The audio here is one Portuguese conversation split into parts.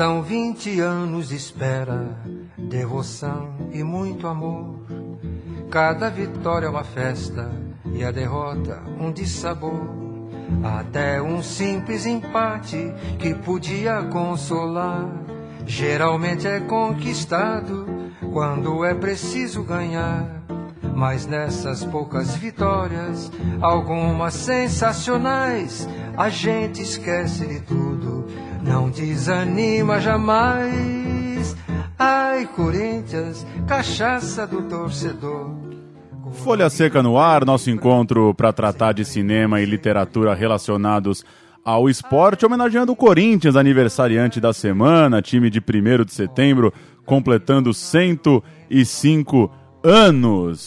São vinte anos de espera, devoção e muito amor. Cada vitória é uma festa e a derrota um dissabor. Até um simples empate que podia consolar. Geralmente é conquistado quando é preciso ganhar. Mas nessas poucas vitórias, algumas sensacionais, a gente esquece de tudo, não desanima jamais. Ai, Corinthians, cachaça do torcedor. Folha Seca no ar, nosso encontro para tratar de cinema e literatura relacionados ao esporte, homenageando o Corinthians, aniversariante da semana, time de 1 de setembro, completando 105 anos.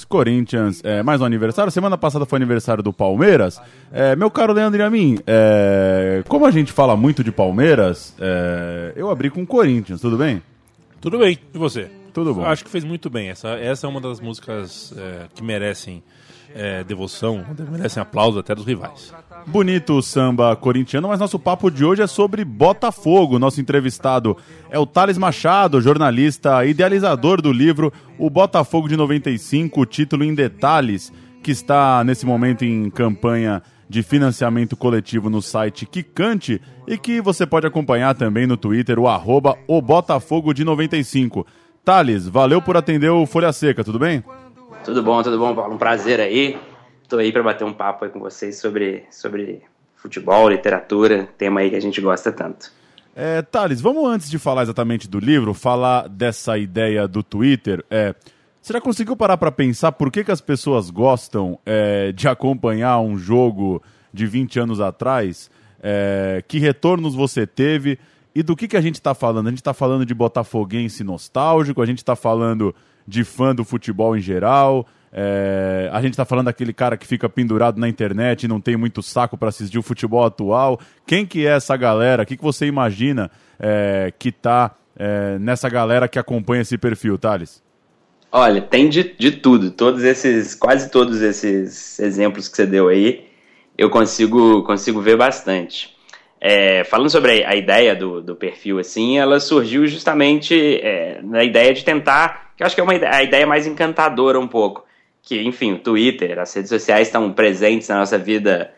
Corinthians, é, mais um aniversário. Semana passada foi aniversário do Palmeiras. É, meu caro Leandro Amin, é, como a gente fala muito de Palmeiras, é, eu abri com o Corinthians, tudo bem? Tudo bem, e você? Tudo bom. Acho que fez muito bem. Essa, essa é uma das músicas é, que merecem é, devoção, merecem aplauso até dos rivais. Bonito o samba corintiano, mas nosso papo de hoje é sobre Botafogo. Nosso entrevistado é o Thales Machado, jornalista idealizador do livro O Botafogo de 95, o título em detalhes, que está nesse momento em campanha de financiamento coletivo no site Kikante e que você pode acompanhar também no Twitter, o arroba o Botafogo de 95. Thales, valeu por atender o Folha Seca, tudo bem? Tudo bom, tudo bom, Paulo? Um prazer aí. Estou aí para bater um papo com vocês sobre, sobre futebol, literatura, tema aí que a gente gosta tanto. É, Thales, vamos antes de falar exatamente do livro, falar dessa ideia do Twitter. É, você já conseguiu parar para pensar por que, que as pessoas gostam é, de acompanhar um jogo de 20 anos atrás? É, que retornos você teve? E do que, que a gente está falando? A gente está falando de botafoguense nostálgico, a gente está falando de fã do futebol em geral, é, a gente está falando daquele cara que fica pendurado na internet e não tem muito saco para assistir o futebol atual. Quem que é essa galera? O que, que você imagina é, que está é, nessa galera que acompanha esse perfil, Thales? Olha, tem de, de tudo. Todos esses, quase todos esses exemplos que você deu aí, eu consigo, consigo ver bastante. É, falando sobre a, ideia do, do, perfil, assim, ela surgiu justamente é, na ideia de tentar, que eu acho que é uma, a ideia mais encantadora um pouco, que, enfim, o Twitter, as redes sociais estão presentes na nossa vida,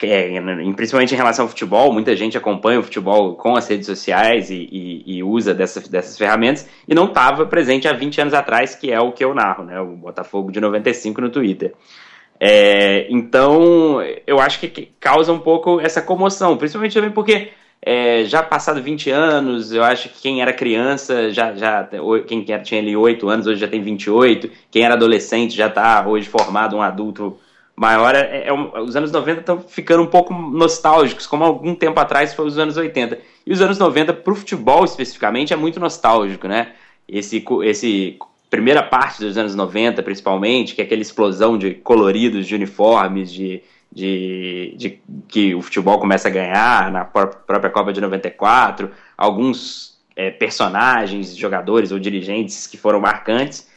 é, principalmente em relação ao futebol, muita gente acompanha o futebol com as redes sociais e, e, e usa dessas, dessas ferramentas, e não estava presente há 20 anos atrás, que é o que eu narro, né, o Botafogo de 95 no Twitter. É, então, eu acho que causa um pouco essa comoção, principalmente também porque é, já passado 20 anos, eu acho que quem era criança, já, já quem tinha ali 8 anos, hoje já tem 28, quem era adolescente já está hoje formado um adulto maior. É, é, os anos 90 estão ficando um pouco nostálgicos, como algum tempo atrás foi os anos 80. E os anos 90, para o futebol especificamente, é muito nostálgico, né? Esse, esse primeira parte dos anos 90, principalmente, que é aquela explosão de coloridos, de uniformes, de, de, de que o futebol começa a ganhar na própria Copa de 94, alguns é, personagens, jogadores ou dirigentes que foram marcantes.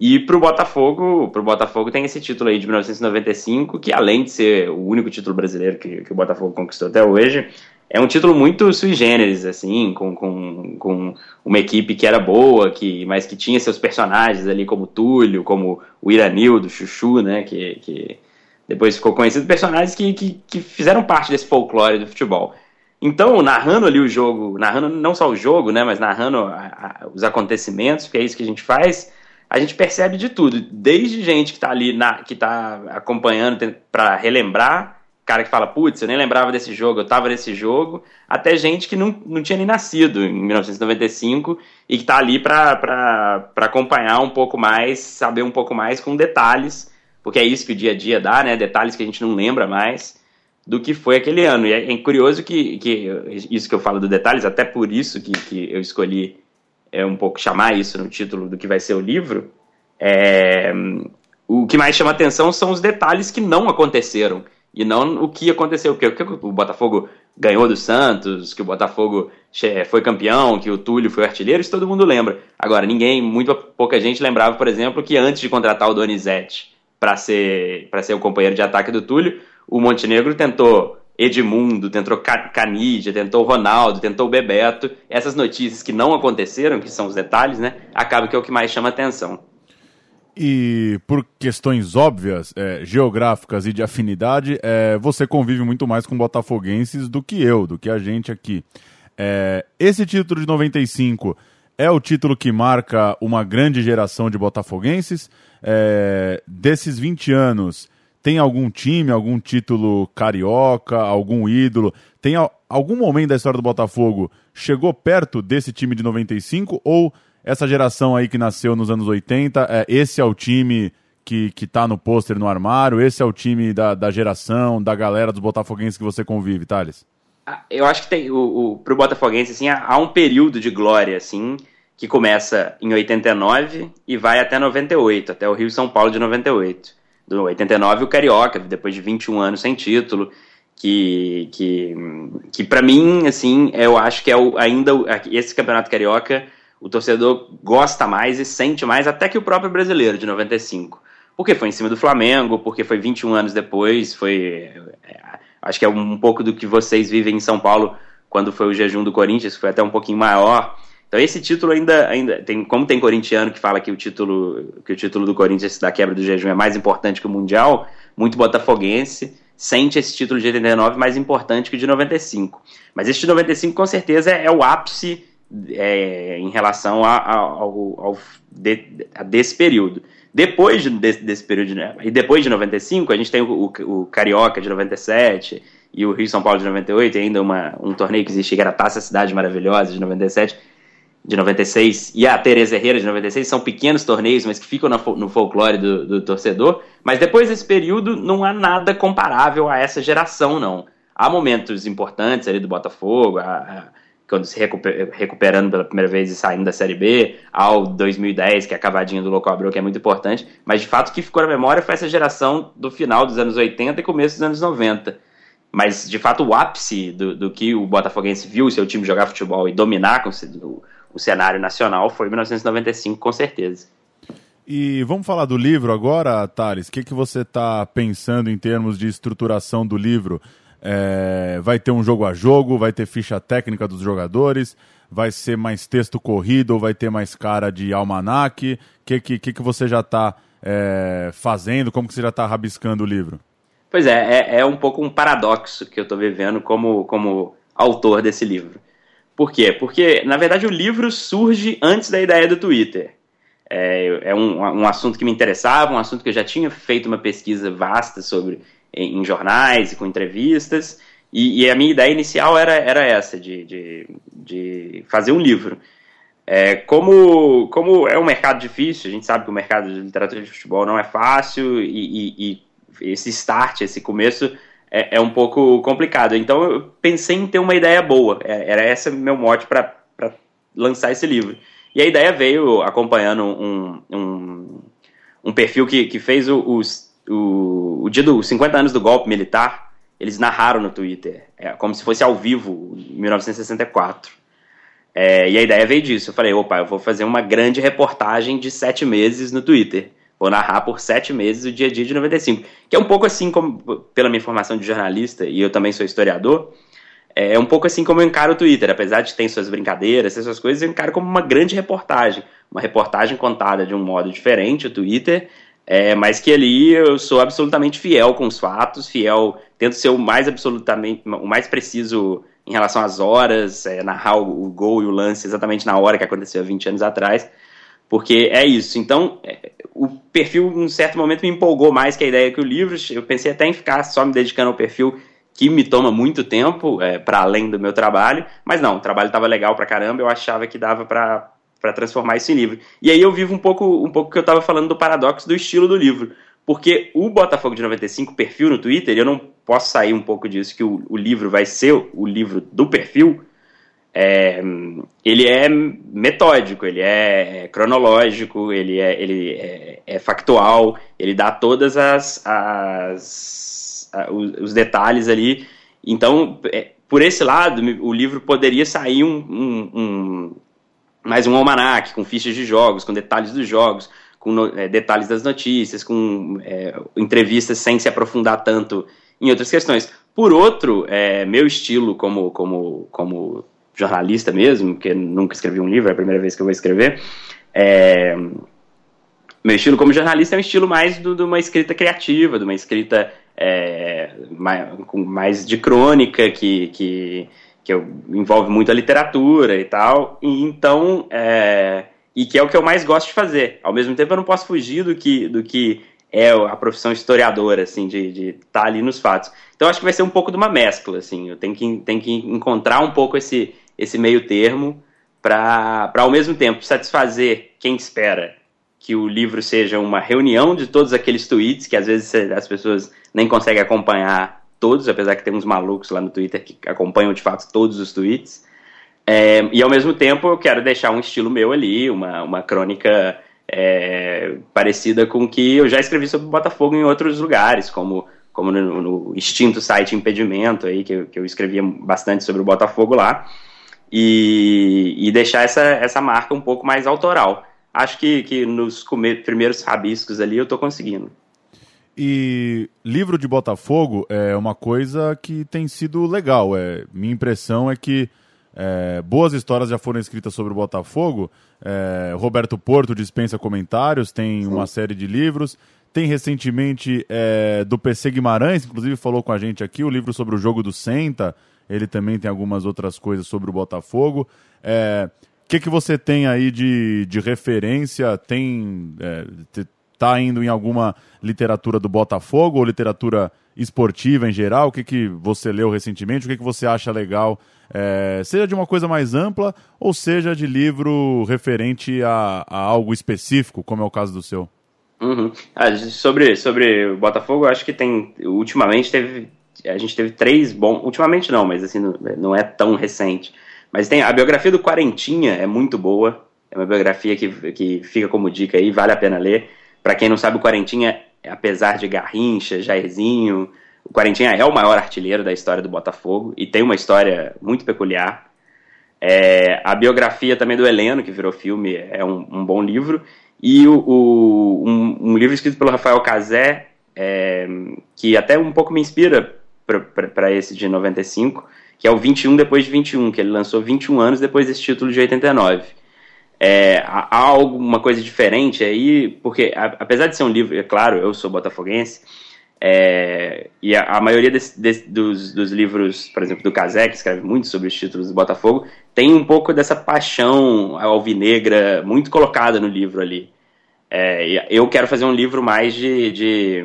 E para o Botafogo, pro Botafogo tem esse título aí de 1995, que além de ser o único título brasileiro que, que o Botafogo conquistou até hoje, é um título muito sui generis, assim, com, com, com uma equipe que era boa, que, mas que tinha seus personagens ali, como Túlio, como o Iranildo, Chuchu, né, que, que depois ficou conhecido, personagens que, que, que fizeram parte desse folclore do futebol. Então, narrando ali o jogo, narrando não só o jogo, né, mas narrando a, a, os acontecimentos, que é isso que a gente faz, a gente percebe de tudo, desde gente que está ali, na, que está acompanhando para relembrar, cara que fala, putz, eu nem lembrava desse jogo, eu tava nesse jogo, até gente que não, não tinha nem nascido em 1995 e que tá ali para acompanhar um pouco mais, saber um pouco mais com detalhes, porque é isso que o dia a dia dá, né? Detalhes que a gente não lembra mais do que foi aquele ano. E é, é curioso que, que isso que eu falo do detalhes, até por isso que, que eu escolhi é, um pouco chamar isso no título do que vai ser o livro, é, o que mais chama atenção são os detalhes que não aconteceram e não o que aconteceu, porque o Botafogo ganhou do Santos, que o Botafogo foi campeão, que o Túlio foi artilheiro, isso todo mundo lembra. Agora, ninguém, muito pouca gente lembrava, por exemplo, que antes de contratar o Donizete para ser, ser o companheiro de ataque do Túlio, o Montenegro tentou Edmundo, tentou Canídia, tentou Ronaldo, tentou Bebeto. Essas notícias que não aconteceram, que são os detalhes, né? Acaba que é o que mais chama atenção. E por questões óbvias, é, geográficas e de afinidade, é, você convive muito mais com botafoguenses do que eu, do que a gente aqui. É, esse título de 95 é o título que marca uma grande geração de botafoguenses. É, desses 20 anos, tem algum time, algum título carioca, algum ídolo? Tem algum momento da história do Botafogo chegou perto desse time de 95 ou essa geração aí que nasceu nos anos 80, é, esse é o time que, que tá no pôster no armário, esse é o time da, da geração, da galera dos botafoguenses que você convive, Thales? Ah, eu acho que tem, o, o, pro botafoguense, assim, há um período de glória, assim, que começa em 89 e vai até 98, até o Rio São Paulo de 98 do 89 o Carioca, depois de 21 anos sem título, que, que, que para mim, assim, eu acho que é o, ainda esse campeonato carioca o torcedor gosta mais e sente mais até que o próprio brasileiro de 95. Porque foi em cima do Flamengo, porque foi 21 anos depois, foi é, acho que é um pouco do que vocês vivem em São Paulo quando foi o jejum do Corinthians, foi até um pouquinho maior. Então esse título ainda, ainda tem, como tem corintiano que fala que o título que o título do Corinthians da quebra do jejum é mais importante que o mundial, muito botafoguense sente esse título de 89 mais importante que o de 95. Mas esse de 95 com certeza é, é o ápice é, em relação a, a, ao, ao de, a desse período. Depois de, desse, desse período, né, e depois de 95, a gente tem o, o, o Carioca de 97 e o Rio São Paulo de 98, e ainda uma, um torneio que existe que era a Taça Cidade Maravilhosa de 97 de 96 e a Tereza Herrera de 96 são pequenos torneios, mas que ficam no folclore do, do, torcedor. Mas depois desse período não há nada comparável a essa geração, não. Há momentos importantes ali do Botafogo, a, a, quando se recuper, recuperando pela primeira vez e saindo da Série B, ao 2010, que é a cavadinha do Louco Abreu, que é muito importante. Mas de fato o que ficou na memória foi essa geração do final dos anos 80 e começo dos anos 90. Mas de fato o ápice do, do que o Botafoguense viu o seu time jogar futebol e dominar com o cenário nacional foi 1995, com certeza. E vamos falar do livro agora, Thales. O que, que você está pensando em termos de estruturação do livro? É, vai ter um jogo a jogo, vai ter ficha técnica dos jogadores, vai ser mais texto corrido ou vai ter mais cara de almanac? O que, que, que, que você já está é, fazendo? Como que você já está rabiscando o livro? Pois é, é, é um pouco um paradoxo que eu estou vivendo como, como autor desse livro. Por quê? Porque, na verdade, o livro surge antes da ideia do Twitter. É, é um, um, assunto que me interessava, um assunto que eu já tinha feito uma pesquisa vasta sobre em, em jornais e com entrevistas, e, e, a minha ideia inicial era, era essa, de, de, de fazer um livro. É, como, como é um mercado difícil, a gente sabe que o mercado de literatura de futebol não é fácil, e, e, e esse start, esse começo é, é um pouco complicado. Então eu pensei em ter uma ideia boa. É, era esse meu mote para lançar esse livro. E a ideia veio acompanhando um, um, um perfil que, que fez o, o, o dia dos 50 anos do golpe militar. Eles narraram no Twitter, é, como se fosse ao vivo, em 1964. É, e a ideia veio disso. Eu falei, opa, eu vou fazer uma grande reportagem de sete meses no Twitter vou narrar por sete meses o dia a dia de 95. Que é um pouco assim como, pela minha formação de jornalista, e eu também sou historiador, é um pouco assim como eu encaro o Twitter. Apesar de ter suas brincadeiras, essas coisas, eu encaro como uma grande reportagem. Uma reportagem contada de um modo diferente, o Twitter, é, mas que ali eu sou absolutamente fiel com os fatos, fiel, tento ser o mais absolutamente, o mais preciso em relação às horas, é, narrar o, o, gol e o lance exatamente na hora que aconteceu há 20 anos atrás, porque é isso. Então, é, o perfil, em um certo momento, me empolgou mais que a ideia que o livro. Eu pensei até em ficar só me dedicando ao perfil que me toma muito tempo, é, para além do meu trabalho, mas não, o trabalho estava legal pra caramba, eu achava que dava para para transformar isso em livro. E aí eu vivo um pouco um pouco que eu estava falando do paradoxo do estilo do livro, porque o Botafogo de 95 perfil no Twitter, eu não posso sair um pouco disso que o, o livro vai ser o livro do perfil, é, ele é metódico, ele é cronológico, ele é, ele é, é factual, ele dá todas as, as a, os, os, detalhes ali. Então, é, por esse lado, o livro poderia sair um, um, um mais um almanac com fichas de jogos, com detalhes dos jogos, com no, é, detalhes das notícias, com é, entrevistas sem se aprofundar tanto em outras questões. Por outro, é, meu estilo como, como, como jornalista mesmo, que nunca escrevi um livro, é a primeira vez que eu vou escrever, é, meu estilo como jornalista é um estilo mais de uma escrita criativa, de uma escrita é, mais, mais, de crônica, que, que, que envolve muito a literatura e tal. E então, é, e que é o que eu mais gosto de fazer. Ao mesmo tempo, eu não posso fugir do que, do que é a profissão historiadora, assim, de estar tá ali nos fatos. Então, acho que vai ser um pouco de uma mescla, assim. Eu tenho que, tenho que encontrar um pouco esse, esse meio termo para, ao mesmo tempo, satisfazer quem espera que o livro seja uma reunião de todos aqueles tweets que às vezes as pessoas nem conseguem acompanhar todos, apesar que tem uns malucos lá no Twitter que acompanham de fato todos os tweets. É, e ao mesmo tempo eu quero deixar um estilo meu ali, uma, uma crônica é, parecida com o que eu já escrevi sobre o Botafogo em outros lugares, como, como no, no extinto site Impedimento, aí, que, que eu escrevia bastante sobre o Botafogo lá, e, e deixar essa, essa marca um pouco mais autoral acho que, que nos primeiros rabiscos ali eu estou conseguindo. E livro de Botafogo é uma coisa que tem sido legal. É, minha impressão é que é, boas histórias já foram escritas sobre o Botafogo. É, Roberto Porto dispensa comentários, tem Sim. uma série de livros. Tem recentemente é, do PC Guimarães, inclusive falou com a gente aqui, o livro sobre o jogo do Senta. Ele também tem algumas outras coisas sobre o Botafogo. É, que, que você tem aí de, de referência? Tem. É, tá indo em alguma literatura do Botafogo ou literatura esportiva em geral? O que, que você leu recentemente? O que, que você acha legal? É, seja de uma coisa mais ampla ou seja de livro referente a, a algo específico, como é o caso do seu? Uhum. Ah, sobre, sobre o Botafogo, acho que tem. Ultimamente teve. A gente teve três bons. Ultimamente não, mas assim, não, não é tão recente. Mas tem a biografia do Quarentinha é muito boa. É uma biografia que, que fica como dica aí, vale a pena ler. Para quem não sabe, o Quarentinha, apesar de Garrincha, Jairzinho, o Quarentinha é o maior artilheiro da história do Botafogo e tem uma história muito peculiar. É, a biografia também do Heleno, que virou filme, é um, um bom livro. E o, o um, um, livro escrito pelo Rafael Cazé, é, que até um pouco me inspira para esse de 95, que é o 21 depois de 21, que ele lançou 21 anos depois desse título de 89. É, há alguma coisa diferente aí, porque a, apesar de ser um livro, é claro, eu sou botafoguense, é, e a, a maioria desse, desse, dos, dos, livros, por exemplo, do Casé, que escreve muito sobre os títulos do Botafogo, tem um pouco dessa paixão alvinegra muito colocada no livro ali. É, eu quero fazer um livro mais de, de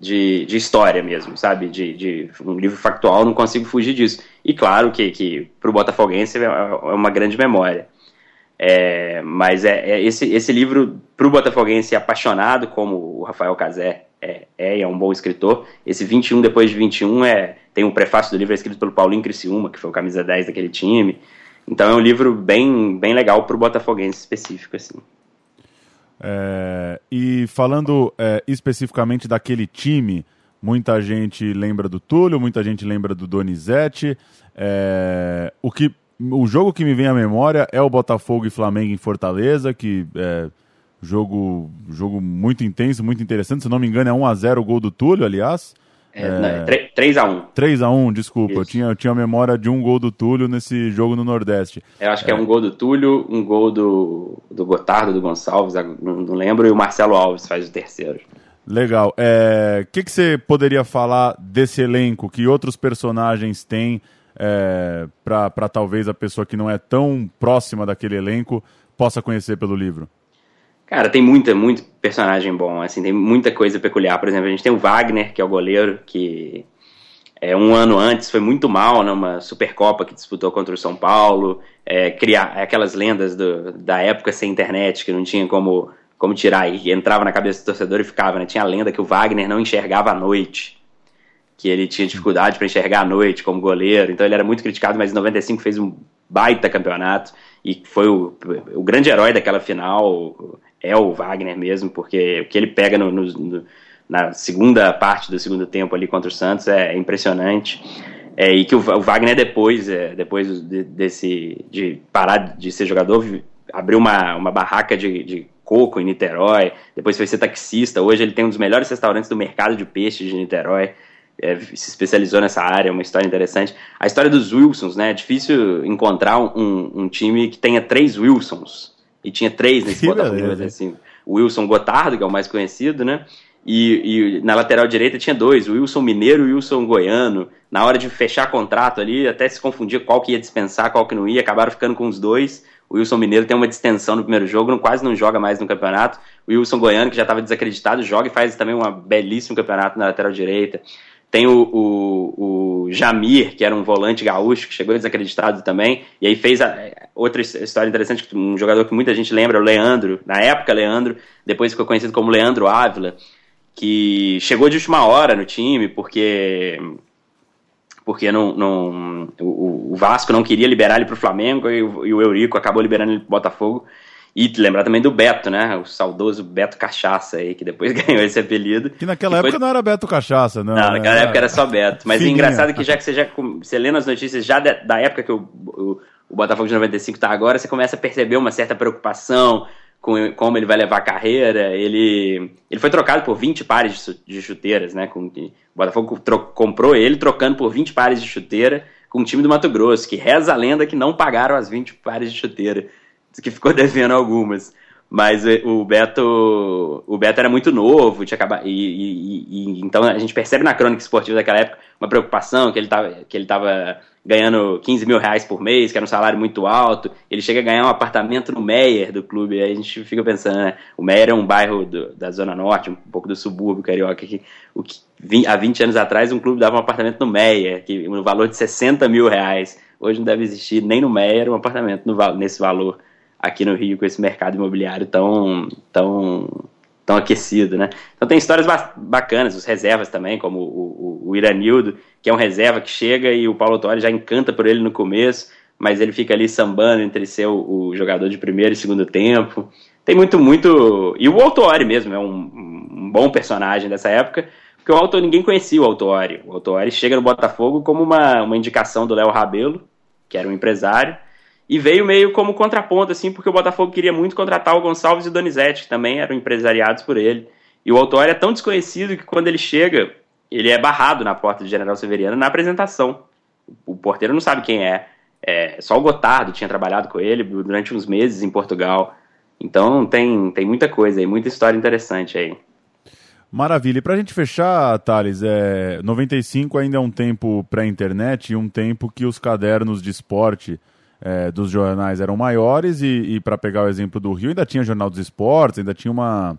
de, de história mesmo, sabe? De, de um livro factual, não consigo fugir disso. E claro que, que para o Botafoguense é, é uma grande memória. É, mas é, é, esse, esse livro, para o Botafoguense apaixonado, como o Rafael Cazé é, é, é um bom escritor, esse 21 depois de 21 é, tem um prefácio do livro é escrito pelo Paulinho Criciúma, que foi o camisa 10 daquele time. Então é um livro bem, bem legal para o Botafoguense específico, assim. É, e falando é, especificamente daquele time, muita gente lembra do Túlio, muita gente lembra do Donizete. É, o, que, o jogo que me vem à memória é o Botafogo e Flamengo em Fortaleza, que é jogo, jogo muito intenso, muito interessante. Se não me engano, é 1x0 o gol do Túlio, aliás. É, é, 3x1. 3x1, desculpa. Eu tinha, eu tinha a memória de um gol do Túlio nesse jogo no Nordeste. Eu acho que é, é um gol do Túlio, um gol do, do Gotardo, do Gonçalves, não, não lembro, e o Marcelo Alves faz o terceiro. Legal. O é, que, que você poderia falar desse elenco? Que outros personagens têm é, para talvez a pessoa que não é tão próxima daquele elenco possa conhecer pelo livro? Cara, tem muita, muito personagem bom, assim, tem muita coisa peculiar. Por exemplo, a gente tem o Wagner, que é o goleiro, que é, um ano antes foi muito mal numa Supercopa que disputou contra o São Paulo. É, criar aquelas lendas do, da época sem internet, que não tinha como, como tirar, e entrava na cabeça do torcedor e ficava, né? Tinha a lenda que o Wagner não enxergava à noite, que ele tinha dificuldade para enxergar à noite como goleiro, então ele era muito criticado, mas em 95 fez um baita campeonato e foi o, o grande herói daquela final é o Wagner mesmo, porque o que ele pega no, no, no, na segunda parte do segundo tempo ali contra o Santos é, impressionante. É, e que o, o Wagner depois, é, depois de, desse de parar de ser jogador, abriu uma, uma barraca de, de coco em Niterói, depois foi ser taxista. Hoje ele tem um dos melhores restaurantes do mercado de peixe de Niterói. é, se especializou nessa área, uma história interessante. A história dos Wilsons, né? É difícil encontrar um, um time que tenha três Wilsons. E tinha três nesse Botafogo, assim. O Wilson Gotardo, que é o mais conhecido, né? E, e, na lateral direita tinha dois, o Wilson Mineiro e o Wilson Goiano. Na hora de fechar contrato ali, até se confundia qual que ia dispensar, qual que não ia, acabaram ficando com os dois. O Wilson Mineiro tem uma distensão no primeiro jogo, não, quase não joga mais no campeonato. O Wilson Goiano, que já estava desacreditado, joga e faz também um belíssimo campeonato na lateral direita. Tem o, o, o, Jamir, que era um volante gaúcho, que chegou desacreditado também, e aí fez a, outra história interessante, um jogador que muita gente lembra, o Leandro, na época Leandro, depois ficou conhecido como Leandro Ávila, que chegou de última hora no time, porque porque não, não, o, o Vasco não queria liberar ele para o Flamengo e o, e o Eurico acabou liberando ele para o Botafogo. E lembrar também do Beto, né? O saudoso Beto Cachaça aí, que depois ganhou esse apelido. Que naquela época não era Beto Cachaça, não. Não, naquela era... época era só Beto. Mas Fininha. engraçado que já que você já você lê nas notícias já de, da época que o, o, o Botafogo de 95 tá agora, você começa a perceber uma certa preocupação, com como ele vai levar a carreira. Ele, ele foi trocado por 20 pares de chuteiras, né? Com, o Botafogo comprou ele trocando por 20 pares de chuteira com o time do Mato Grosso, que reza a lenda que não pagaram as 20 pares de chuteira, que ficou devendo algumas. Mas eh, o Beto, o Beto era muito novo, tinha acabado, e, e, e, então a gente percebe na crônica esportiva daquela época uma preocupação que ele estava que ele tava ganhando 15 mil reais por mês, que era um salário muito alto. Ele chega a ganhar um apartamento no Meyer do clube. Aí a gente fica pensando, né? O Meyer é um bairro do, da Zona Norte, um pouco do subúrbio carioca, que, o que há 20 anos atrás um clube dava um apartamento no Meyer, que no valor de 60 mil reais. Hoje não deve existir nem no Meyer um apartamento no, nesse valor aqui no Rio, com esse mercado imobiliário tão, tão, tão aquecido, né? Então tem histórias bacanas, os reservas também, como o, o, o Iranildo, que é um reserva que chega e o Paulo Autori já encanta por ele no começo, mas ele fica ali sambando entre ser o, o jogador de primeiro e segundo tempo. Tem muito, muito. E o Autori mesmo é um, um bom personagem dessa época, porque o Autori, ninguém conhecia o Autori. O Autori chega no Botafogo como uma, uma indicação do Léo Rabelo, que era um empresário, e veio meio como contraponto, assim, porque o Botafogo queria muito contratar o Gonçalves e o Donizete, que também eram empresariados por ele. E o Autori é tão desconhecido que quando ele chega, ele é barrado na porta de General Severiano na apresentação. O porteiro não sabe quem é. é. Só o Gotardo tinha trabalhado com ele durante uns meses em Portugal. Então tem, tem muita coisa aí, muita história interessante aí. Maravilha. E para a gente fechar, Thales, é, 95 ainda é um tempo pré-internet e um tempo que os cadernos de esporte é, dos jornais eram maiores e, e para pegar o exemplo do Rio, ainda tinha Jornal dos Esportes, ainda tinha uma,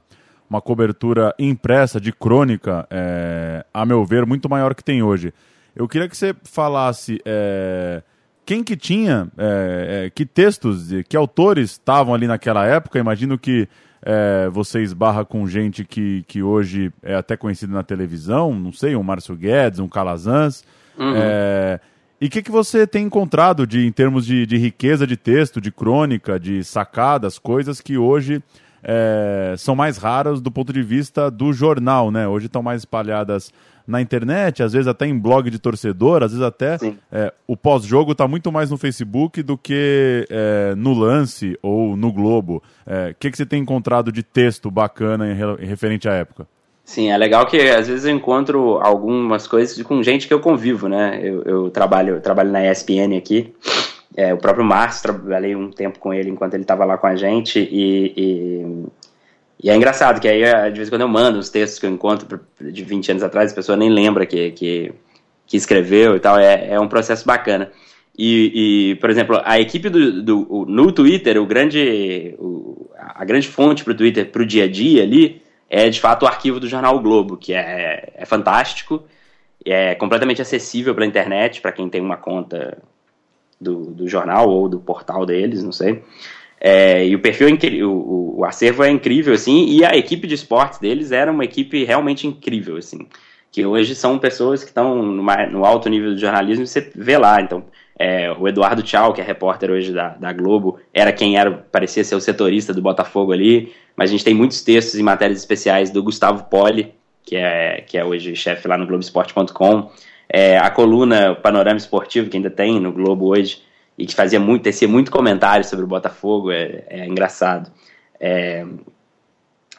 uma cobertura impressa de crônica, é, a meu ver, muito maior que tem hoje. Eu queria que você falasse é, quem que tinha, é, é, que textos, que autores estavam ali naquela época. Imagino que é, você esbarra com gente que, que hoje é até conhecida na televisão, não sei, um Márcio Guedes, um Calazans. Uhum. É, e o que, que você tem encontrado de, em termos de, de riqueza de texto, de crônica, de sacadas, coisas que hoje é, são mais raras do ponto de vista do jornal, né? Hoje estão mais espalhadas na internet, às vezes até em blog de torcedor, às vezes até é, o pós-jogo está muito mais no Facebook do que é, no lance ou no Globo. O é, que, que você tem encontrado de texto bacana em, em referente à época? Sim, é legal que às vezes eu encontro algumas coisas com gente que eu convivo, né? Eu, eu trabalho, eu trabalho na ESPN aqui. É, o próprio Márcio, trabalhei um tempo com ele enquanto ele estava lá com a gente e, e, e, é engraçado que aí de vez em quando eu mando os textos que eu encontro de 20 anos atrás, a pessoa nem lembra que, que, que escreveu e tal, é, é um processo bacana. E, e, por exemplo, a equipe do, do no Twitter, o grande, o, a grande fonte para o Twitter para o dia a dia ali é de fato o arquivo do jornal o Globo, que é, é fantástico, é completamente acessível pela internet para quem tem uma conta do, do jornal ou do portal deles, não sei. É, e o perfil é o, o, acervo é incrível, assim, e a equipe de esportes deles era uma equipe realmente incrível, assim, que hoje são pessoas que estão no alto nível do jornalismo e você vê lá, então, é, o Eduardo Tchau, que é repórter hoje da, da Globo, era quem era, parecia ser o setorista do Botafogo ali, mas a gente tem muitos textos e matérias especiais do Gustavo Poli, que é, que é hoje chefe lá no Globoesporte.com, é, a coluna Panorama Esportivo, que ainda tem no Globo hoje, e que fazia muito, tecia muito comentário sobre o Botafogo, é, é engraçado. É,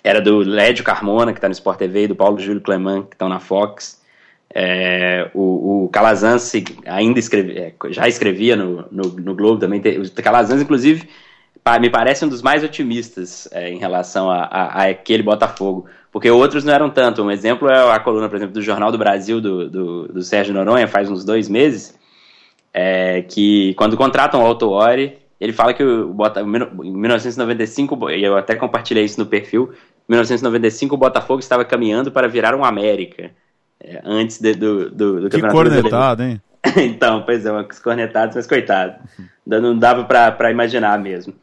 era do Lédio Carmona, que está no Sport TV, e do Paulo Júlio Cleman, que estão na Fox. É, o, o Calazans ainda escreve, é, já escrevia no, no, no Globo também. o Calazans, inclusive, me parece um dos mais otimistas é, em relação a, a, a, aquele Botafogo, porque outros não eram tanto. Um exemplo é a coluna, por exemplo, do Jornal do Brasil, do, do, do Sérgio Noronha, faz uns dois meses, é, que quando contratam o Autuori, ele fala que o Botafogo, em 1995, e eu até compartilhei isso no perfil, em 1995 o Botafogo estava caminhando para virar um América antes de, do, do, do que Campeonato cornetado, hein? então, pois é, uns cornetados, mas coitado. Não dava para imaginar mesmo.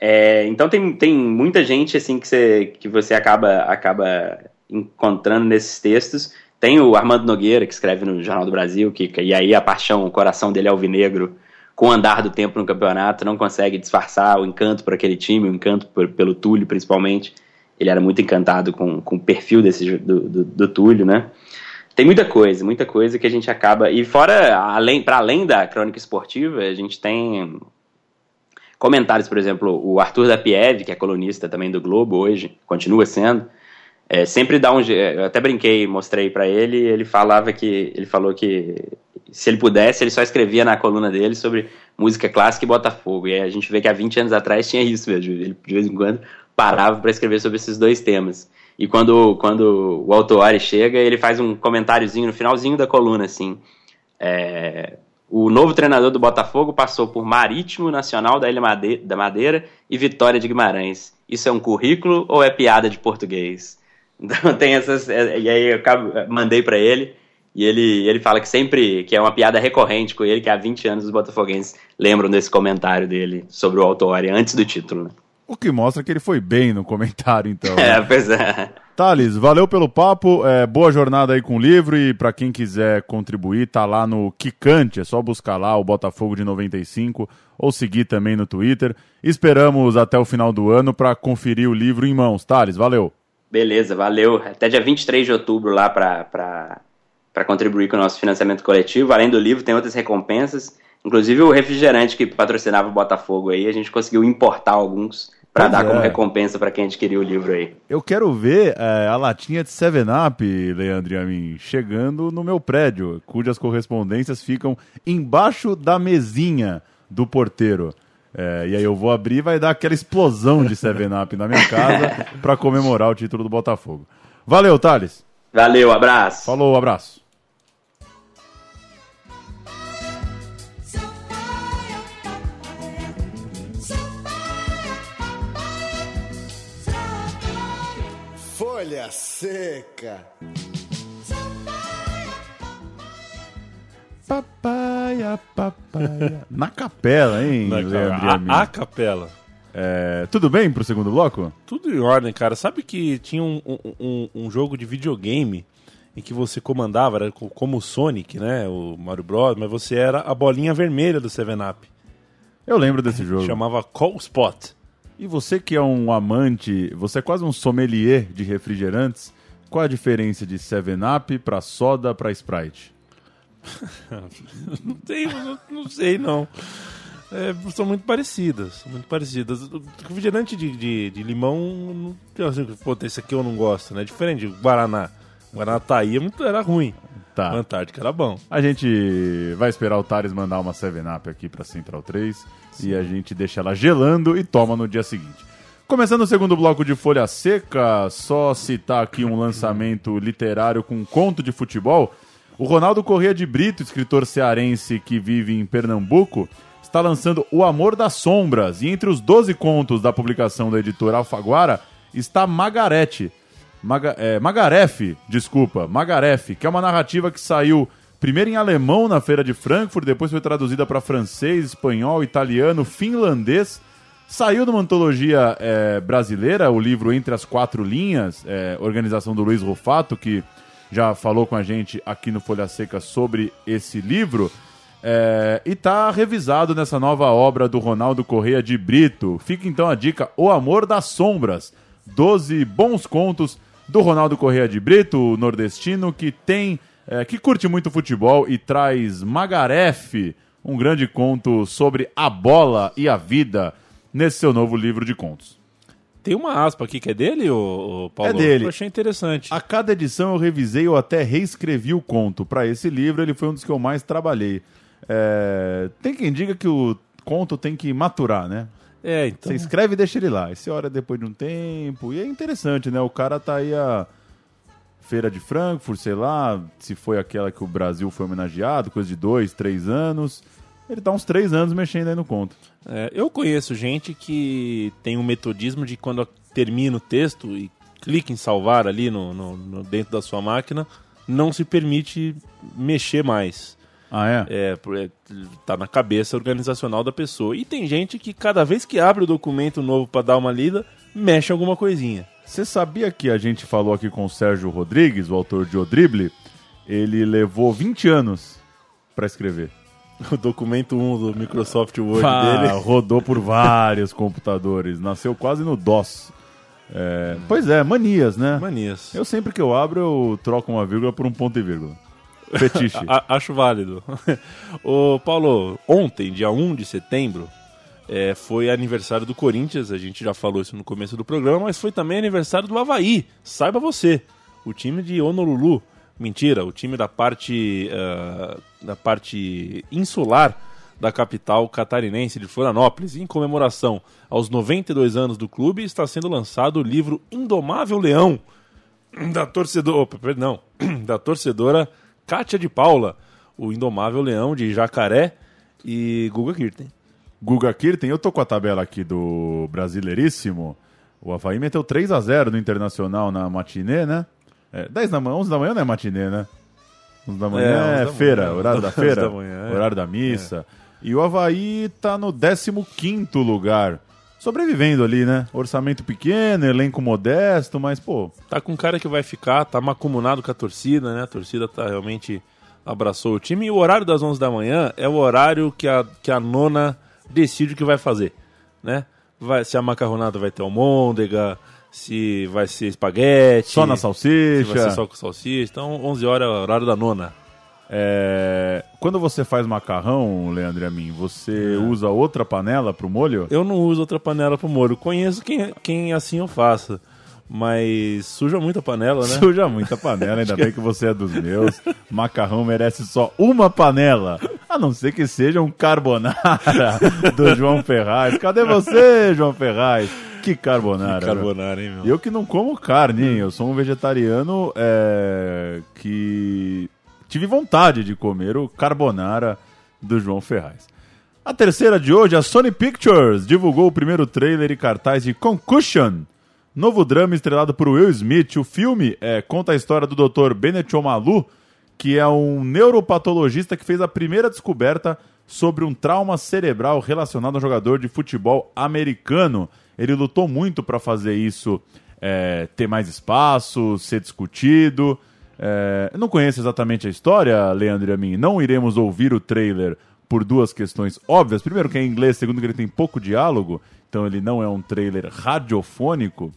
É, então tem, tem muita gente assim que você, que você acaba, acaba encontrando nesses textos. Tem o Armando Nogueira, que escreve no Jornal do Brasil, que, e aí a paixão, o coração dele é alvinegro, com o andar do tempo no campeonato, não consegue disfarçar o encanto por aquele time, o encanto por, pelo Túlio, principalmente. Ele era muito encantado com, com o perfil desse, do, do, do Túlio, né? Tem muita coisa, muita coisa que a gente acaba. E fora, além, para além da crônica esportiva, a gente tem comentários, por exemplo, o Arthur da Pieve, que é colunista também do Globo hoje, continua sendo. É, sempre dá um. Eu até brinquei, mostrei para ele, ele falava que. Ele falou que se ele pudesse, ele só escrevia na coluna dele sobre música clássica e Botafogo. E a gente vê que há 20 anos atrás tinha isso mesmo. Ele de vez em quando parava para escrever sobre esses dois temas. E quando, quando o Autuori chega, ele faz um comentáriozinho no finalzinho da coluna, assim. É, o novo treinador do Botafogo passou por Marítimo Nacional da Ilha da Madeira e Vitória de Guimarães. Isso é um currículo ou é piada de português? Então tem essas. É, e aí eu mandei para ele. E ele, ele fala que sempre, que é uma piada recorrente com ele, que há 20 anos os botafoguenses lembram desse comentário dele sobre o Autuori antes do título. Né? O que mostra que ele foi bem no comentário, então. É, pois é. Thales, valeu pelo papo, é, boa jornada aí com o livro e para quem quiser contribuir, tá lá no Kikante, é só buscar lá o Botafogo de 95 ou seguir também no Twitter. Esperamos até o final do ano para conferir o livro em mãos. Thales, valeu. Beleza, valeu. Até dia 23 de outubro lá para contribuir com o nosso financiamento coletivo. Além do livro, tem outras recompensas. Inclusive o refrigerante que patrocinava o Botafogo aí, a gente conseguiu importar alguns para dar é. como recompensa para quem adquiriu o livro aí. Eu quero ver é, a latinha de 7-Up, Leandro e a mim, chegando no meu prédio, cujas correspondências ficam embaixo da mesinha do porteiro. É, e aí eu vou abrir e vai dar aquela explosão de 7-Up na minha casa para comemorar o título do Botafogo. Valeu, Thales. Valeu, abraço. Falou, abraço. Folha seca. Papaya, papaya. Na capela, hein, Na a, a, capela. É, tudo bem pro segundo bloco? Tudo em ordem, cara. Sabe que tinha um, um, um jogo de videogame em que você comandava, era como o Sonic, né? O Mario Bros, mas você era a bolinha vermelha do 7-Up. Eu lembro desse jogo. Chamava Call Spot. E você que é um amante, você é quase um sommelier de refrigerantes, qual a diferença de 7-Up para soda para Sprite? não, tenho, não, não, sei não. É, são muito parecidas, muito parecidas. O refrigerante de, de, de limão, assim, pô, esse aqui eu não gosto, né? Diferente do Guaraná. O Guaraná Taí é muito, era ruim. Tá. O Antártica era bom. A gente vai esperar o Thales mandar uma 7-Up aqui para Central 3 e a gente deixa ela gelando e toma no dia seguinte. Começando o segundo bloco de Folha Seca, só citar aqui um lançamento literário com um conto de futebol. O Ronaldo Corrêa de Brito, escritor cearense que vive em Pernambuco, está lançando O Amor das Sombras. E entre os 12 contos da publicação da editora Alfaguara está Magarete. Maga, é, Magaref, desculpa, Magaref, que é uma narrativa que saiu primeiro em alemão na Feira de Frankfurt, depois foi traduzida para francês, espanhol, italiano, finlandês. Saiu de uma antologia é, brasileira, o livro Entre as Quatro Linhas, é, organização do Luiz Rufato, que já falou com a gente aqui no Folha Seca sobre esse livro. É, e está revisado nessa nova obra do Ronaldo Correia de Brito. Fica então a dica: O Amor das Sombras. Doze bons contos do Ronaldo Correia de Brito, nordestino, que tem é, que curte muito futebol e traz Magaref, um grande conto sobre a bola e a vida, nesse seu novo livro de contos. tem uma aspa aqui que é dele, o, Paulo? É dele. Eu achei interessante. A cada edição eu revisei ou até reescrevi o conto. Para esse livro, ele foi um dos que eu mais trabalhei. É, Tem quem diga que o conto tem que maturar, né? É, então. Você escreve e deixa ele lá. E você olha depois de um tempo. E é interessante, né? O cara tá aí a Feira de Frankfurt, sei lá, se foi aquela que o Brasil foi homenageado, coisa de dois, três anos. Ele tá uns três anos mexendo aí no conto. É, eu conheço gente que tem um metodismo de quando termina o texto e clica em salvar ali no, no- no- dentro da sua máquina, não se permite mexer mais. Ah, é? É, é, tá na cabeça organizacional da pessoa. E tem gente que cada vez que abre o documento novo para dar uma lida, mexe alguma coisinha. Você sabia que a gente falou aqui com o Sérgio Rodrigues, o autor de O Drible? Ele levou 20 anos para escrever. O documento 1 do Microsoft Word Pá, dele. rodou por vários computadores. Nasceu quase no DOS. É, pois é, manias, né? Manias. Eu sempre que eu abro, eu troco uma vírgula por um ponto e vírgula. Fetiche. Acho válido. Ô, Paulo, ontem, dia 1 de setembro, é, foi aniversário do Corinthians, a gente já falou isso no começo do programa, mas foi também aniversário do Havaí. Saiba você, o time de Honolulu. Mentira, o time da parte, ah, da parte insular da capital catarinense de Florianópolis. Em comemoração aos 92 anos do clube, está sendo lançado o livro Indomável Leão, da torcedora, perdão, da torcedora Kátia de Paula, o Indomável Leão de Jacaré e Guga Kirten. Guga Kirten, eu tô com a tabela aqui do Brasileiríssimo. O Havaí meteu 3 a 0 no Internacional na matinê, né? É, 10 da manhã, 11 da manhã não é matinê, né? 11 da manhã É, é, 11 da feira, manhã. horário da 11 feira, da manhã, é. horário da missa. E o Havaí tá no 15º lugar. Sobrevivendo ali, né? Orçamento pequeno, elenco modesto, mas, pô, Tá com um cara que vai ficar, tá macumunado com a torcida, né? A torcida tá realmente abraçou o time. E o horário das 11 da manhã é o horário que a, que a nona decide o que vai fazer, né? Vai, se a macarronada vai ter almôndega, se vai ser espaguete. só na se salsicha. vai ser só com salsicha. Então, 11 horas é o horário da nona. É, Quando você faz macarrão, Leandro e a mim, você É. usa outra panela pro molho? Eu não uso outra panela pro molho. Conheço quem, quem assim eu faça. Mas suja muito a panela, né? Suja muita panela, ainda bem que você é dos meus. Macarrão merece só uma panela. A não ser que seja um carbonara do João Ferraz. Cadê você, João Ferraz? Que carbonara. meu. Carbonara, hein, meu? Eu que não como carne, hein? Eu sou um vegetariano é, que tive vontade de comer o carbonara do João Ferraz. A terceira de hoje, a Sony Pictures divulgou o primeiro trailer e cartaz de Concussion, novo drama estrelado por Will Smith. O filme é, conta a história do Dr. Bennett Omalu, que é um neuropatologista que fez a primeira descoberta sobre um trauma cerebral relacionado a um jogador de futebol americano. Ele lutou muito para fazer isso é, ter mais espaço, ser discutido. É, eu não conheço exatamente a história, Leandro e a mim. Não iremos ouvir o trailer por duas questões óbvias. Primeiro, que é em inglês, segundo, que ele tem pouco diálogo, então ele não é um trailer radiofônico.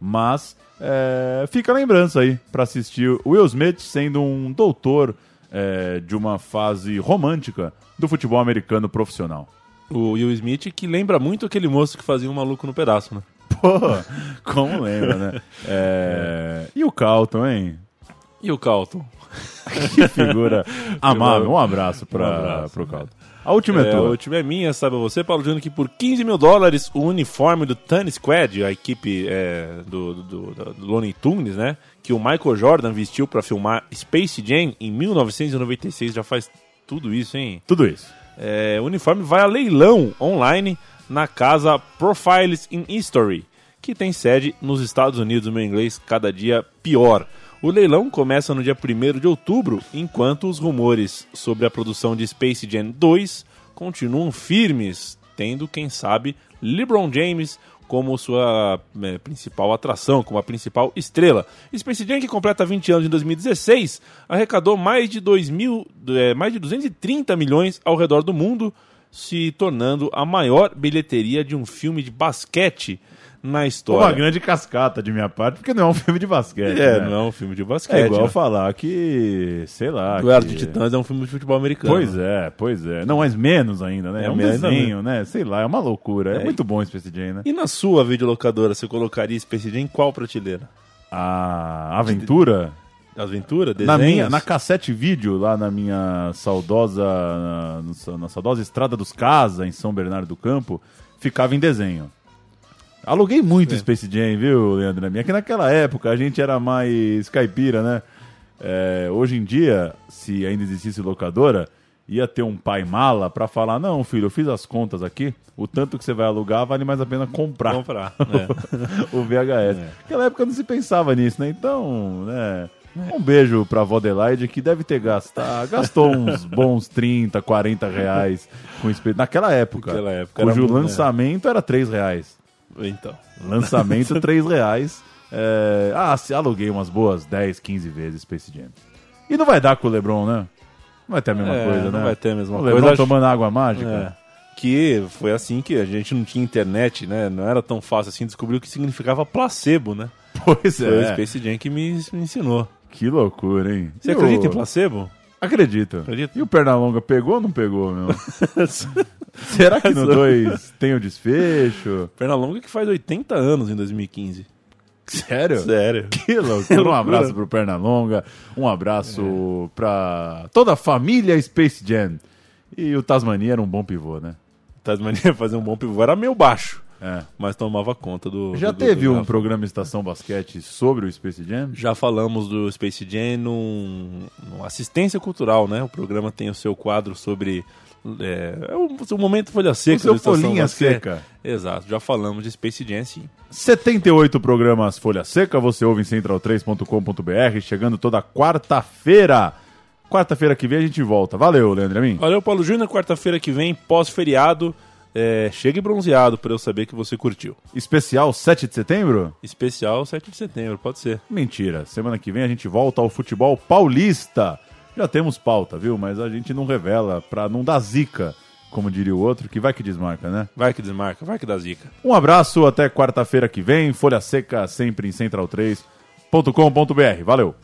Mas é, fica a lembrança aí para assistir o Will Smith sendo um doutor é, de uma fase romântica do futebol americano profissional. O Will Smith, que lembra muito aquele moço que fazia um maluco no pedaço, né? Pô, como lembra, né? É, E o Calton, hein? E o Calton? Que figura amável. Um abraço para Um abraço. pro Calton. A última é, É, tua. o time é minha, sabe você, Paulo Júnior, que por 15 mil dólares o uniforme do Tan Squad, a equipe é, do, do, do, do Looney Tunes, né? Que o Michael Jordan vestiu para filmar Space Jam em 1996, já faz tudo isso, hein? Tudo isso. É, o uniforme vai a leilão online na casa Profiles in History, que tem sede nos Estados Unidos, meu inglês cada dia pior. O leilão começa no dia 1 de outubro, enquanto os rumores sobre a produção de Space Jam 2 continuam firmes, tendo, quem sabe, LeBron James como sua eh, principal atração, como a principal estrela. Space Jam, que completa 20 anos em 2016, arrecadou mais de, 2 mil, eh, mais de 230 milhões ao redor do mundo, se tornando a maior bilheteria de um filme de basquete na Uma história. grande cascata de minha parte, porque não é um filme de basquete. É, né? não é um filme de basquete. É igual né? falar que, sei lá. Duelo que... de Titãs é um filme de futebol americano. Pois é, pois é. Não, mas menos ainda, né? É, É, um desenho, né? Sei lá, é uma loucura. É, É. muito bom Space Jam, né? E na sua videolocadora, você colocaria Space Jam em qual prateleira? A aventura. Aventura? Na, Desenhos? minha, na cassete vídeo, lá na minha saudosa. Na, na saudosa Estrada dos Casa, em São Bernardo do Campo, ficava em desenho. Aluguei muito É. Space Jam, viu, Leandro? É que naquela época a gente era mais caipira, né? É, hoje em dia, se ainda existisse locadora, ia ter um pai mala pra falar: Não, filho, eu fiz as contas aqui, o tanto que você vai alugar vale mais a pena comprar Comprar. é. o VHS. Naquela época não se pensava nisso, né? Então, né? Um beijo pra vó Adelaide que deve ter gastado, gastou uns bons 30, 40 reais com espelho. Naquela época, Naquela época cujo era né? lançamento era 3 reais. Então. Lançamento 3 reais. É, Ah, se aluguei umas boas 10, 15 vezes Space Jam. E não vai dar com o Lebron, né? Não vai ter a mesma É, coisa, não né? vai ter a mesma o coisa. Lebron Acho- tomando água mágica. É. Que foi assim que a gente não tinha internet, né? Não era tão fácil assim descobrir o que significava placebo, né? Pois Foi o é. Space Jam que me, me ensinou. Que loucura, hein? Você E o- acredita em placebo? Acredito. Acredita? E o Pernalonga pegou ou não pegou, meu? Será que no 2 tem o desfecho? Pernalonga que faz 80 anos em 2015. Sério? Sério. Que loucura. Um abraço pro Pernalonga, um abraço pra toda a família Space Jam. E o Tasmania era um bom pivô, né? Tasmania fazer um bom pivô era meio baixo, É. mas tomava conta do. Já do- teve do- um do- programa Estação Basquete sobre o Space Jam? Já falamos do Space Jam num, num assistência cultural, né? O programa tem o seu quadro sobre é, é o, o momento folha seca. O seu folhinha Basquete. seca. Exato, já falamos de Space Jam, sim. 78 programas Folha Seca, você ouve em central3.com.br, chegando toda quarta-feira. Quarta-feira que vem a gente volta. Valeu, Leandro Amin. Valeu, Paulo Júnior. Quarta-feira que vem, pós-feriado. É, chegue bronzeado para eu saber que você curtiu. Especial 7 de setembro? Especial 7 de setembro, pode ser. Mentira. Semana que vem a gente volta ao futebol paulista. Já temos pauta, viu? Mas a gente não revela pra não dar zica, como diria o outro, que vai que desmarca, né? Vai que desmarca, vai que dá zica. Um abraço, até quarta-feira que vem. Folha Seca sempre em central3.com.br. Valeu!